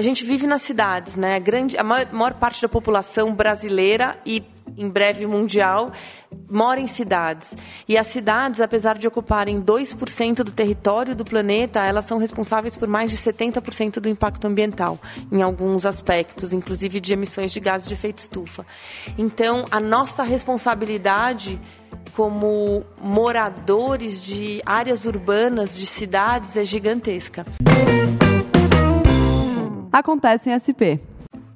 a gente vive nas cidades, né? A, grande, a maior, maior parte da população brasileira e em breve mundial, mora em cidades. E as cidades, apesar de ocuparem 2% do território do planeta, elas são responsáveis por mais de 70% do impacto ambiental, em alguns aspectos, inclusive de emissões de gases de efeito estufa. Então, a nossa responsabilidade como moradores de áreas urbanas, de cidades, é gigantesca. Acontece em SP.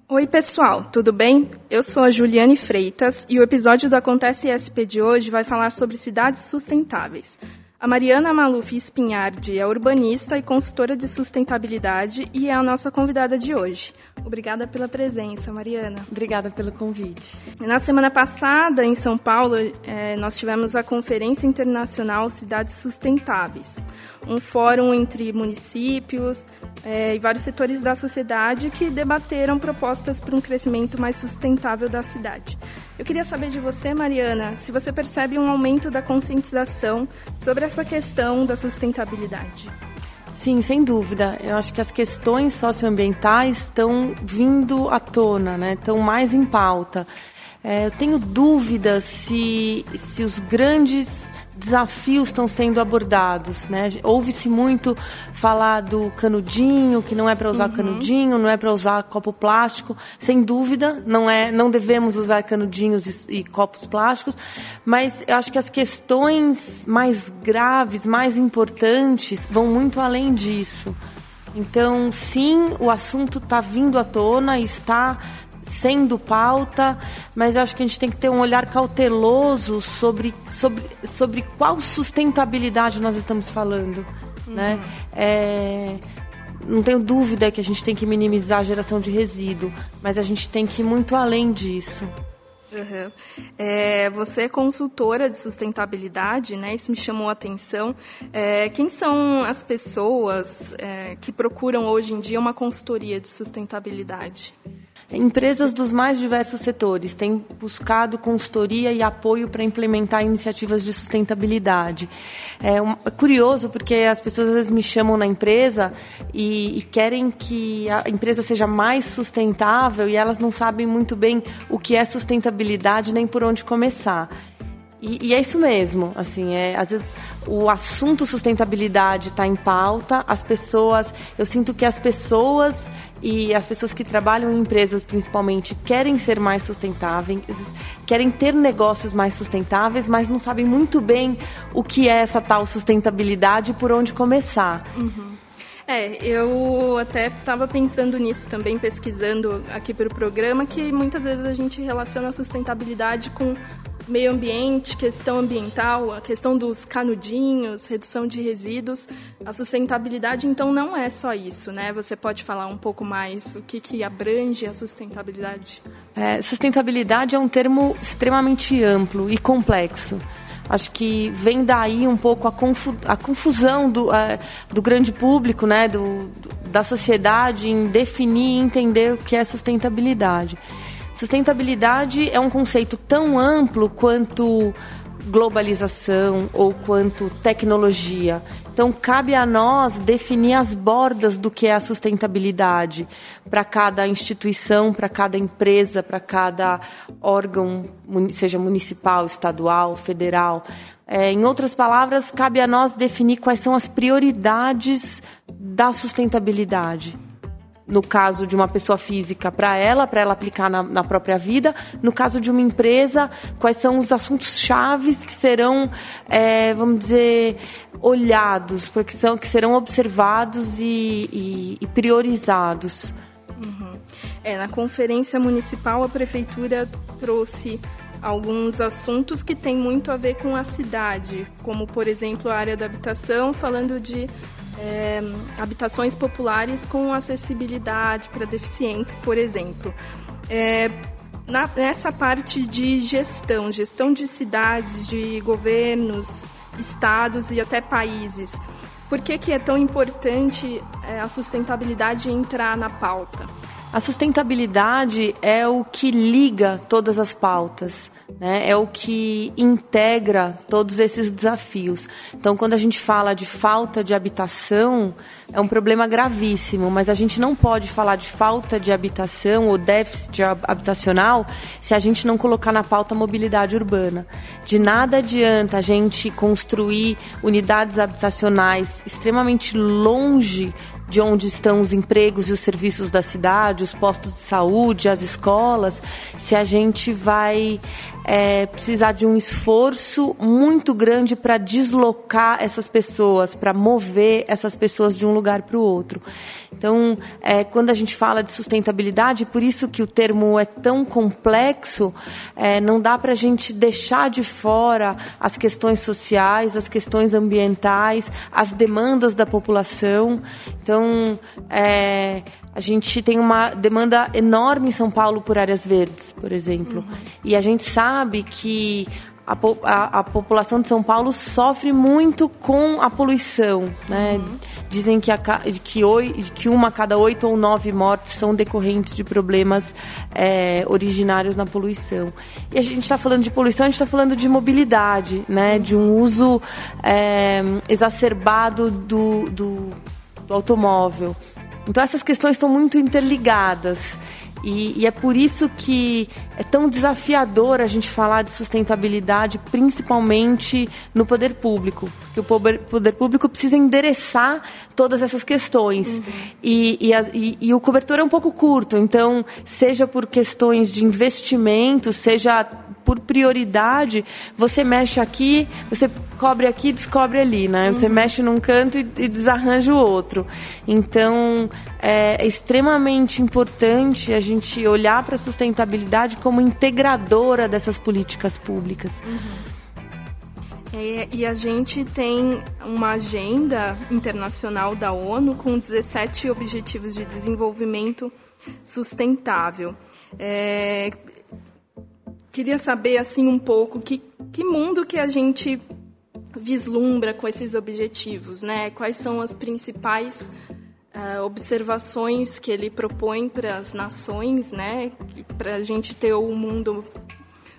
Oi, pessoal, tudo bem? Eu sou a Juliane Freitas e o episódio do Acontece ESP de hoje vai falar sobre cidades sustentáveis. A Mariana Maluf Espinhardi é urbanista e consultora de sustentabilidade e é a nossa convidada de hoje. Obrigada pela presença, Mariana. Obrigada pelo convite. Na semana passada, em São Paulo, é, nós tivemos a Conferência Internacional Cidades Sustentáveis, um fórum entre municípios é, e vários setores da sociedade que debateram propostas para um crescimento mais sustentável da cidade. Eu queria saber de você, Mariana, se você percebe um aumento da conscientização sobre essa questão da sustentabilidade. Sim, sem dúvida. Eu acho que as questões socioambientais estão vindo à tona, né? estão mais em pauta. É, eu tenho dúvidas se, se os grandes desafios estão sendo abordados, né? Ouve-se muito falar do canudinho, que não é para usar uhum. canudinho, não é para usar copo plástico. Sem dúvida, não é, não devemos usar canudinhos e, e, copos plásticos, mas eu acho que as questões mais graves, mais importantes, vão muito além disso. Então, sim, o assunto está vindo à tona, está sendo pauta, mas acho que a gente tem que ter um olhar cauteloso sobre, sobre, sobre qual sustentabilidade nós estamos falando. Uhum. Né? É, não tenho dúvida que a gente tem que minimizar a geração de resíduo, mas a gente tem que ir muito além disso. Uhum. É, você é consultora de sustentabilidade, né? Isso me chamou a atenção. É, quem são as pessoas é, que procuram hoje em dia uma consultoria de sustentabilidade? Empresas dos mais diversos setores têm buscado consultoria e apoio para implementar iniciativas de sustentabilidade. É, um, é, curioso porque as pessoas às vezes me chamam na empresa e, e, querem que a empresa seja mais sustentável e elas não sabem muito bem o que é sustentabilidade nem por onde começar. E, e, é isso mesmo, assim, é, às vezes o assunto sustentabilidade está em pauta, as pessoas, eu sinto que as pessoas e as pessoas que trabalham em empresas principalmente querem ser mais sustentáveis, querem ter negócios mais sustentáveis, mas não sabem muito bem o que é essa tal sustentabilidade e por onde começar. Uhum. É, eu até estava pensando nisso também, pesquisando aqui para o programa, que muitas vezes a gente relaciona a sustentabilidade com meio ambiente, questão ambiental, a questão dos canudinhos, redução de resíduos. A sustentabilidade, então, não é só isso, né? Você pode falar um pouco mais o que, que abrange a sustentabilidade? É, sustentabilidade é um termo extremamente amplo e complexo. Acho que vem daí um pouco a, confu a confusão do, é, do grande público, né, do, da sociedade em definir e entender o que é sustentabilidade. Sustentabilidade é um conceito tão amplo quanto globalização ou quanto tecnologia. Então, cabe a nós definir as bordas do que é a sustentabilidade para cada instituição, para cada empresa, para cada órgão, seja municipal, estadual, federal. É, em outras palavras, cabe a nós definir quais são as prioridades da sustentabilidade no caso de uma pessoa física para ela, para ela aplicar na, na, própria vida. No caso de uma empresa, quais são os assuntos chaves que serão, é, vamos dizer, olhados, porque são que serão observados e, e, e priorizados. Uhum. É, na conferência municipal a prefeitura trouxe alguns assuntos que têm muito a ver com a cidade, como por exemplo a área da habitação, falando de é, habitações populares com acessibilidade para deficientes, por exemplo. É, na, nessa parte de gestão, gestão de cidades, de governos, estados e até países, por que, que é tão importante é, a sustentabilidade entrar na pauta? A sustentabilidade é o que liga todas as pautas, né? é o que integra todos esses desafios. Então, quando a gente fala de falta de habitação, é um problema gravíssimo, mas a gente não pode falar de falta de habitação ou déficit habitacional se a gente não colocar na pauta mobilidade urbana. De nada adianta a gente construir unidades habitacionais extremamente longe de onde estão os empregos e os serviços da cidade, os postos de saúde, as escolas, se a gente vai é, precisar de um esforço muito grande para deslocar essas pessoas, para mover essas pessoas de um lugar para o outro. Então, é, quando a gente fala de sustentabilidade, por isso que o termo é tão complexo, é, não dá para a gente deixar de fora as questões sociais, as questões ambientais, as demandas da população. Então, é, a gente tem uma demanda enorme em São Paulo por áreas verdes, por exemplo. Uhum. E a gente sabe que a, a, a, população de São Paulo sofre muito com a poluição. Né? Uhum. Dizem que, a, que, que, uma a cada oito ou nove mortes são decorrentes de problemas é, originários na poluição. E a gente está falando de poluição, a gente está falando de mobilidade, né? de um uso é, exacerbado do, do, do automóvel. Então essas questões estão muito interligadas. E, e, é por isso que é tão desafiador a gente falar de sustentabilidade, principalmente no poder público. Porque o poder, poder público precisa endereçar todas essas questões. Uhum. E, e, a, e, o cobertor é um pouco curto. Então, seja por questões de investimento, seja por prioridade, você mexe aqui, você cobre aqui, descobre ali, né? Você uhum. mexe num canto e, e, desarranja o outro. Então, é, é extremamente importante a gente olhar para a sustentabilidade como integradora dessas políticas públicas. Uhum. É, e a gente tem uma agenda internacional da ONU com 17 Objetivos de Desenvolvimento Sustentável. É, queria saber assim um pouco que, que mundo que a gente vislumbra com esses objetivos, né? Quais são as principais uh, observações que ele propõe para as nações, né? Para a gente ter um mundo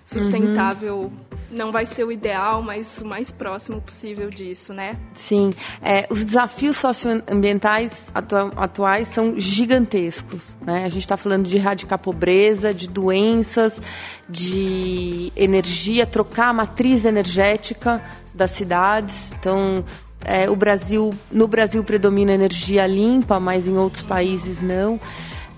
sustentável uhum não vai ser o ideal, mas o mais próximo possível disso, né? Sim. É, os desafios socioambientais atua atuais são gigantescos. Né? A gente está falando de erradicar pobreza, de doenças, de energia, trocar a matriz energética das cidades. Então, é, o Brasil, no Brasil predomina energia limpa, mas em outros países não.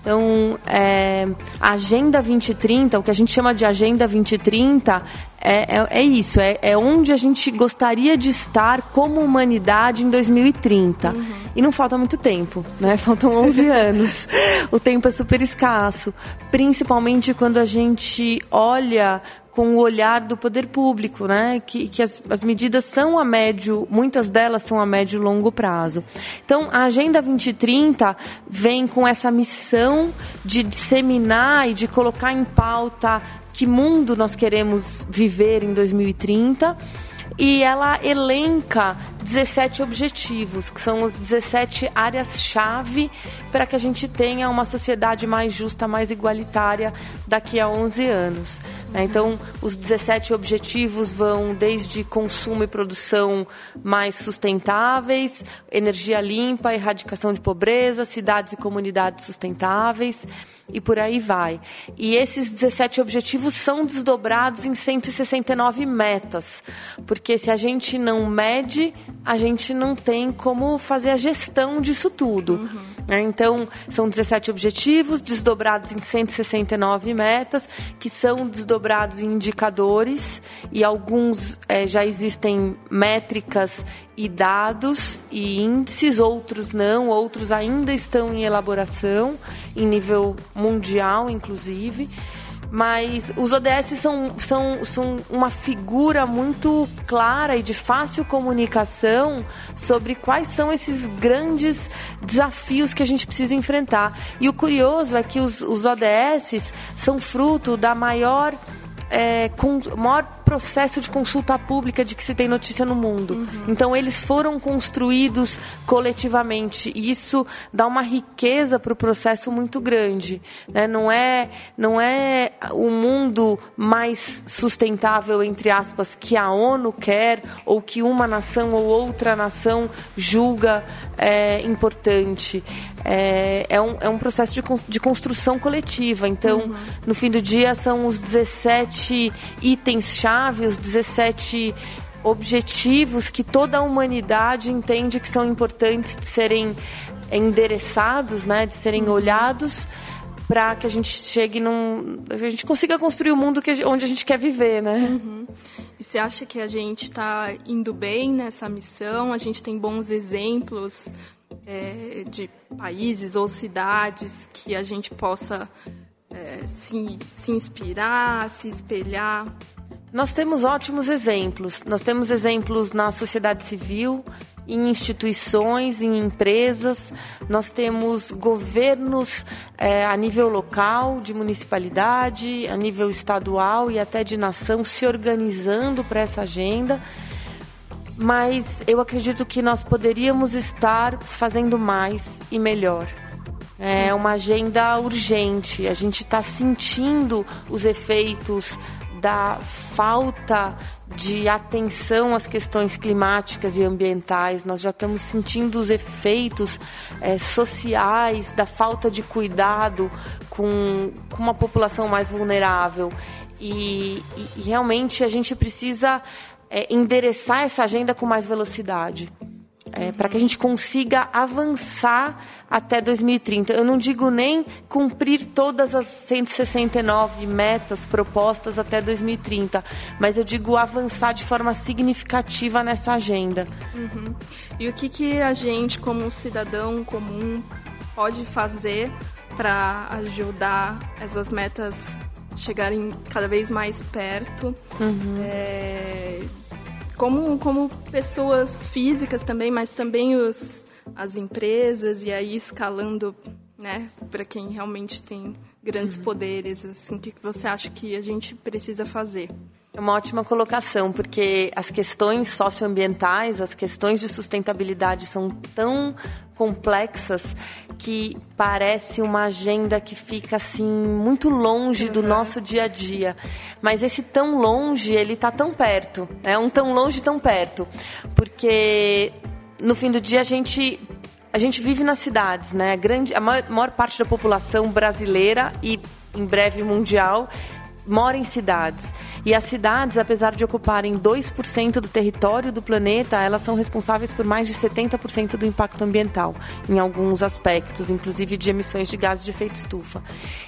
Então, é, a Agenda 2030, o que a gente chama de Agenda 2030, é, é, é isso, é, é, onde a gente gostaria de estar como humanidade em 2030. Uhum. E não falta muito tempo, né? Faltam 11 anos. O tempo é super escasso, principalmente quando a gente olha com o olhar do poder público, né? Que, que as, as medidas são a médio, muitas delas são a médio e longo prazo. Então, a Agenda 2030 vem com essa missão de disseminar e de colocar em pauta que mundo nós queremos viver em 2030 e ela elenca 17 objetivos, que são as 17 áreas-chave para que a gente tenha uma sociedade mais justa, mais igualitária daqui a 11 anos. Né? Então, os 17 objetivos vão desde consumo e produção mais sustentáveis, energia limpa, erradicação de pobreza, cidades e comunidades sustentáveis e por aí vai. E esses 17 objetivos são desdobrados em 169 metas, porque se a gente não mede, a gente não tem como fazer a gestão disso tudo. Uhum. Então, são 17 objetivos desdobrados em 169 metas, que são desdobrados em indicadores, e alguns é, já existem métricas e dados e índices, outros não, outros ainda estão em elaboração, em nível mundial, inclusive. Mas os ODS são, são, são uma figura muito clara e de fácil comunicação sobre quais são esses grandes desafios que a gente precisa enfrentar. E o curioso é que os, os ODS são fruto da maior, é, com, maior processo de consulta pública de que se tem notícia no mundo. Uhum. Então eles foram construídos coletivamente e isso dá uma riqueza para o processo muito grande. Né? Não é não é o mundo mais sustentável entre aspas que a ONU quer ou que uma nação ou outra nação julga é, importante. É, é, um, é um processo de, de construção coletiva. Então, uhum. no fim do dia, são os 17 itens-chave, os 17 objetivos que toda a humanidade entende que são importantes de serem endereçados, né, de serem uhum. olhados para que a gente chegue num. a gente consiga construir o mundo que, onde a gente quer viver, né? Uhum. E você acha que a gente está indo bem nessa missão? A gente tem bons exemplos é, de países ou cidades que a gente possa é, se, se inspirar, se espelhar? Nós temos ótimos exemplos. Nós temos exemplos na sociedade civil, em instituições, em empresas. Nós temos governos é, a nível local, de municipalidade, a nível estadual e até de nação se organizando para essa agenda. Mas eu acredito que nós poderíamos estar fazendo mais e melhor. É uma agenda urgente. A gente está sentindo os efeitos da falta de atenção às questões climáticas e ambientais, nós já estamos sentindo os efeitos é, sociais da falta de cuidado com, com uma população mais vulnerável. E, e, e realmente a gente precisa é, endereçar essa agenda com mais velocidade é, para que a gente consiga avançar até 2030. Eu não digo nem cumprir todas as 169 metas propostas até 2030, mas eu digo avançar de forma significativa nessa agenda. Uhum. E o que, que a gente, como cidadão comum, pode fazer para ajudar essas metas chegarem cada vez mais perto? Uhum. É como, como pessoas físicas também, mas também os, as empresas e aí escalando, né, para quem realmente tem grandes uhum. poderes, assim, o que você acha que a gente precisa fazer? É uma ótima colocação, porque as questões socioambientais, as questões de sustentabilidade são tão complexas que parece uma agenda que fica assim muito longe do uhum. nosso dia a dia. Mas esse tão longe, ele está tão perto. É um tão longe, tão perto. Porque no fim do dia a gente a gente vive nas cidades, né? A, grande, a maior, maior parte da população brasileira e em breve mundial mora em cidades. E as cidades, apesar de ocuparem 2% do território do planeta, elas são responsáveis por mais de 70% do impacto ambiental, em alguns aspectos, inclusive de emissões de gases de efeito estufa.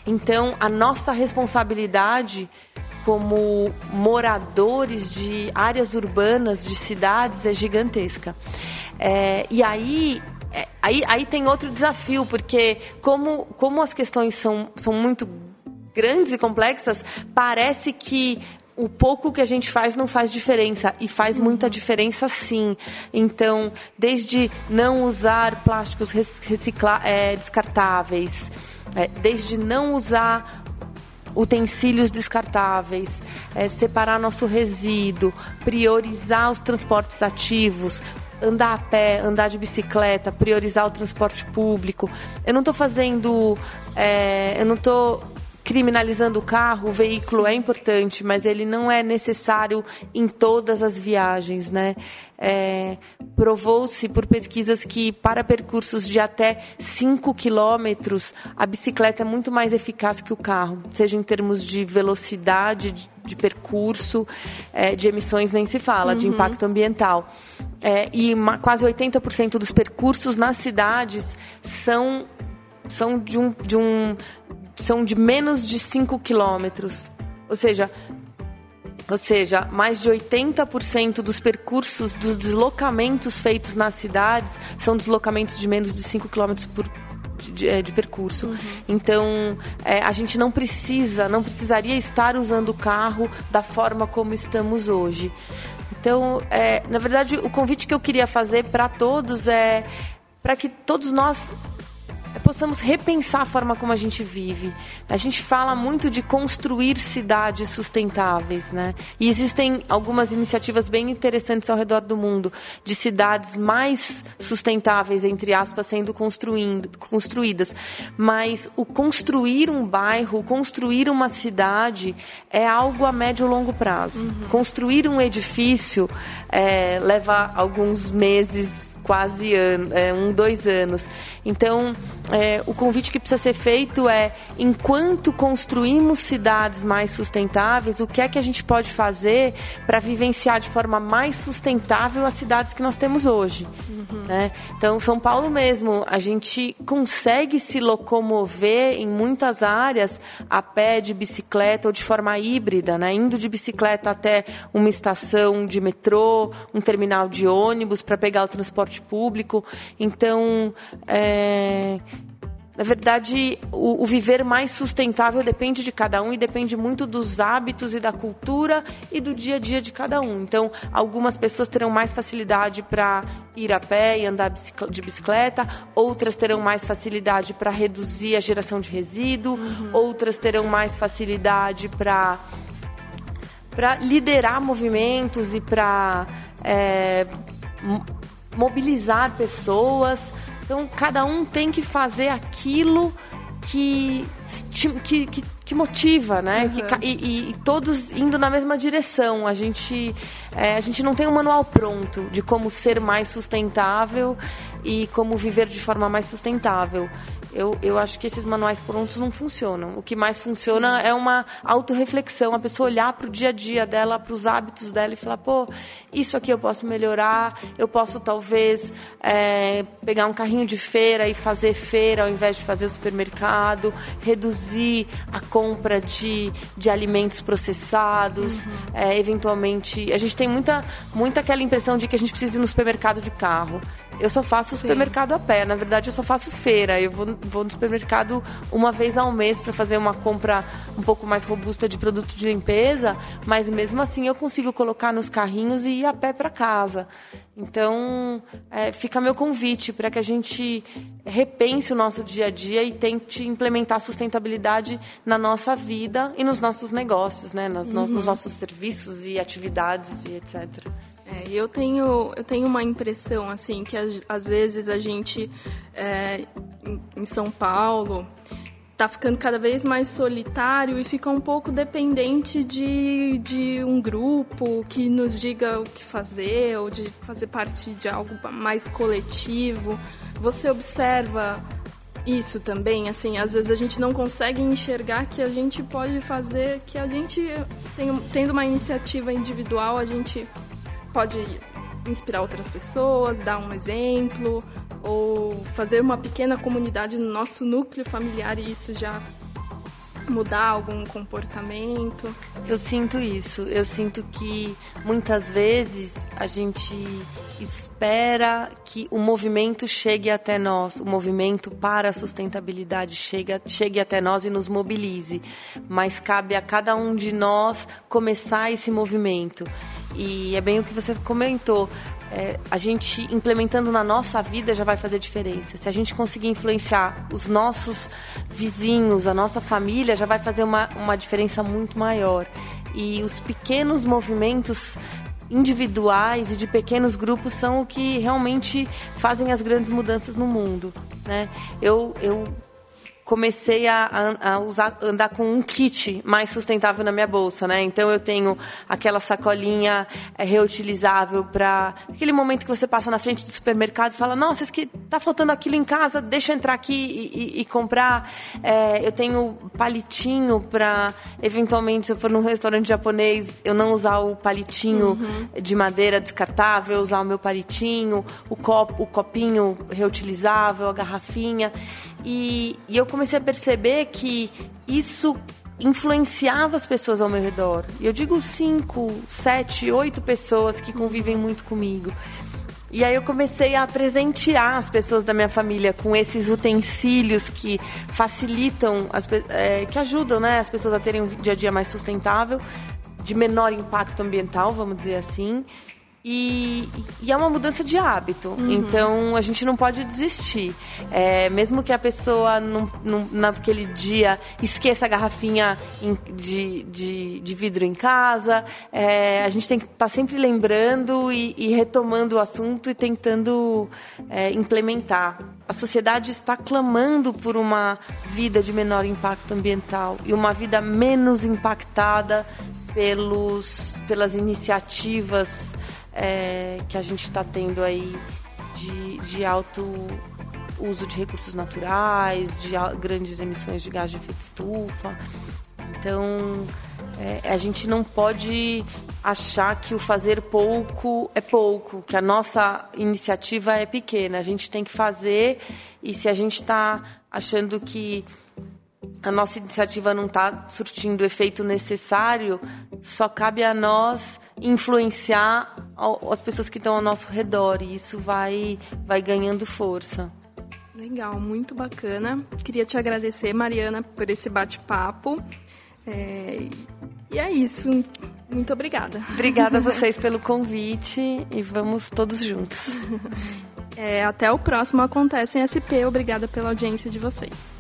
Então, a nossa responsabilidade como moradores de áreas urbanas, de cidades, é gigantesca. É, e aí é, aí, aí tem outro desafio, porque como, como as questões são, são muito grandes e complexas, parece que o pouco que a gente faz não faz diferença e faz muita diferença sim. Então, desde não usar plásticos recicla é, descartáveis, é, desde não usar utensílios descartáveis, é, separar nosso resíduo, priorizar os transportes ativos, andar a pé, andar de bicicleta, priorizar o transporte público. Eu não estou fazendo, é, eu não estou criminalizando o carro, o veículo Sim. é importante, mas ele não é necessário em todas as viagens, né? É, Provou-se por pesquisas que para percursos de até 5 quilômetros, a bicicleta é muito mais eficaz que o carro, seja em termos de velocidade de, de percurso, é, de emissões nem se fala, uhum. de impacto ambiental. É, e uma, quase 80% dos percursos nas cidades são são de um, de um são de menos de 5 quilômetros. Ou seja, ou seja, mais de 80% dos percursos, dos deslocamentos feitos nas cidades são deslocamentos de menos de 5 quilômetros por de, é, de, percurso. Uhum. Então, é, a gente não precisa, não precisaria estar usando o carro da forma como estamos hoje. Então, é, na verdade, o convite que eu queria fazer para todos é para que todos nós possamos repensar a forma como a gente vive. A gente fala muito de construir cidades sustentáveis, né? E existem algumas iniciativas bem interessantes ao redor do mundo de cidades mais sustentáveis, entre aspas, sendo construídas. Mas o construir um bairro, construir uma cidade é algo a médio e longo prazo. Uhum. Construir um edifício é, leva alguns meses quase ano, é, um, dois anos. Então, é, o convite que precisa ser feito é, enquanto construímos cidades mais sustentáveis, o que é que a gente pode fazer para vivenciar de forma mais sustentável as cidades que nós temos hoje? Uhum. Né? Então, São Paulo mesmo, a gente consegue se locomover em muitas áreas a pé, de bicicleta ou de forma híbrida, né? indo de bicicleta até uma estação de metrô, um terminal de ônibus para pegar o transporte transporte público. Então, é, na verdade, o, o, viver mais sustentável depende de cada um e depende muito dos hábitos e da cultura e do dia a dia de cada um. Então, algumas pessoas terão mais facilidade para ir a pé e andar de bicicleta, outras terão mais facilidade para reduzir a geração de resíduo, uhum. outras terão mais facilidade para para liderar movimentos e para é, mobilizar pessoas. Então, cada um tem que fazer aquilo que, que, que, que motiva, né? Uhum. Que, e, e, todos indo na mesma direção. A gente, é, a gente não tem um manual pronto de como ser mais sustentável e como viver de forma mais sustentável eu, eu acho que esses manuais prontos não funcionam. O que mais funciona Sim. é uma autorreflexão, a pessoa olhar para o dia a dia dela, para os hábitos dela e falar, pô, isso aqui eu posso melhorar, eu posso talvez é, pegar um carrinho de feira e fazer feira ao invés de fazer o supermercado, reduzir a compra de, de alimentos processados, uhum. é, eventualmente. A gente tem muita, muita aquela impressão de que a gente precisa ir no supermercado de carro. Eu só faço Sim. supermercado a pé. Na verdade, eu só faço feira. Eu vou, vou no supermercado uma vez ao mês para fazer uma compra um pouco mais robusta de produto de limpeza, mas mesmo assim eu consigo colocar nos carrinhos e ir a pé para casa. Então, é, fica meu convite para que a gente repense o nosso dia a dia e tente implementar sustentabilidade na nossa vida e nos nossos negócios, né? Nas, uhum. Nos nossos serviços e atividades e etc. Eu tenho eu tenho uma impressão assim que às, vezes a gente é, em, São Paulo está ficando cada vez mais solitário e fica um pouco dependente de, de um grupo que nos diga o que fazer ou de fazer parte de algo mais coletivo. Você observa isso também, assim, às vezes a gente não consegue enxergar que a gente pode fazer, que a gente tem, tendo uma iniciativa individual, a gente pode inspirar outras pessoas, dar um exemplo, ou fazer uma pequena comunidade no nosso núcleo familiar e isso já mudar algum comportamento. Eu sinto isso. Eu sinto que muitas vezes a gente espera que o movimento chegue até nós, o movimento para a sustentabilidade chegue, chegue até nós e nos mobilize. Mas cabe a cada um de nós começar esse movimento. E é bem o que você comentou. É, a gente implementando na nossa vida já vai fazer diferença. Se a gente conseguir influenciar os nossos vizinhos, a nossa família, já vai fazer uma, uma diferença muito maior. E os pequenos movimentos individuais e de pequenos grupos são o que realmente fazem as grandes mudanças no mundo. Né? Eu, eu comecei a, a, usar, andar com um kit mais sustentável na minha bolsa, né? Então eu tenho aquela sacolinha é, reutilizável para aquele momento que você passa na frente do supermercado e fala, nossa, que tá faltando aquilo em casa, deixa eu entrar aqui e, e, e comprar. É, eu tenho palitinho para eventualmente se eu for num restaurante japonês eu não usar o palitinho uhum. de madeira descartável, usar o meu palitinho, o copo, o copinho reutilizável, a garrafinha. E, e eu comecei a perceber que isso influenciava as pessoas ao meu redor. E eu digo cinco, sete, oito pessoas que convivem muito comigo. E aí eu comecei a presentear as pessoas da minha família com esses utensílios que facilitam, as, é, que ajudam né, as pessoas a terem um dia a dia mais sustentável, de menor impacto ambiental, vamos dizer assim, e, e, é uma mudança de hábito. Uhum. Então a gente não pode desistir. É, mesmo que a pessoa num, num, naquele dia esqueça a garrafinha de, de, de vidro em casa, é, a gente tem que estar tá sempre lembrando e, e, retomando o assunto e tentando é, implementar. A sociedade está clamando por uma vida de menor impacto ambiental e uma vida menos impactada pelos, pelas iniciativas é, que a gente está tendo aí de, de alto uso de recursos naturais, de grandes emissões de gás de efeito estufa. Então, é, a gente não pode achar que o fazer pouco é pouco, que a nossa iniciativa é pequena. A gente tem que fazer e se a gente está achando que a nossa iniciativa não está surtindo o efeito necessário, só cabe a nós influenciar as pessoas que estão ao nosso redor e isso vai, vai ganhando força. Legal, muito bacana. Queria te agradecer, Mariana, por esse bate-papo. É... E é isso. Muito obrigada. Obrigada a vocês pelo convite e vamos todos juntos. É, até o próximo Acontece em SP. Obrigada pela audiência de vocês.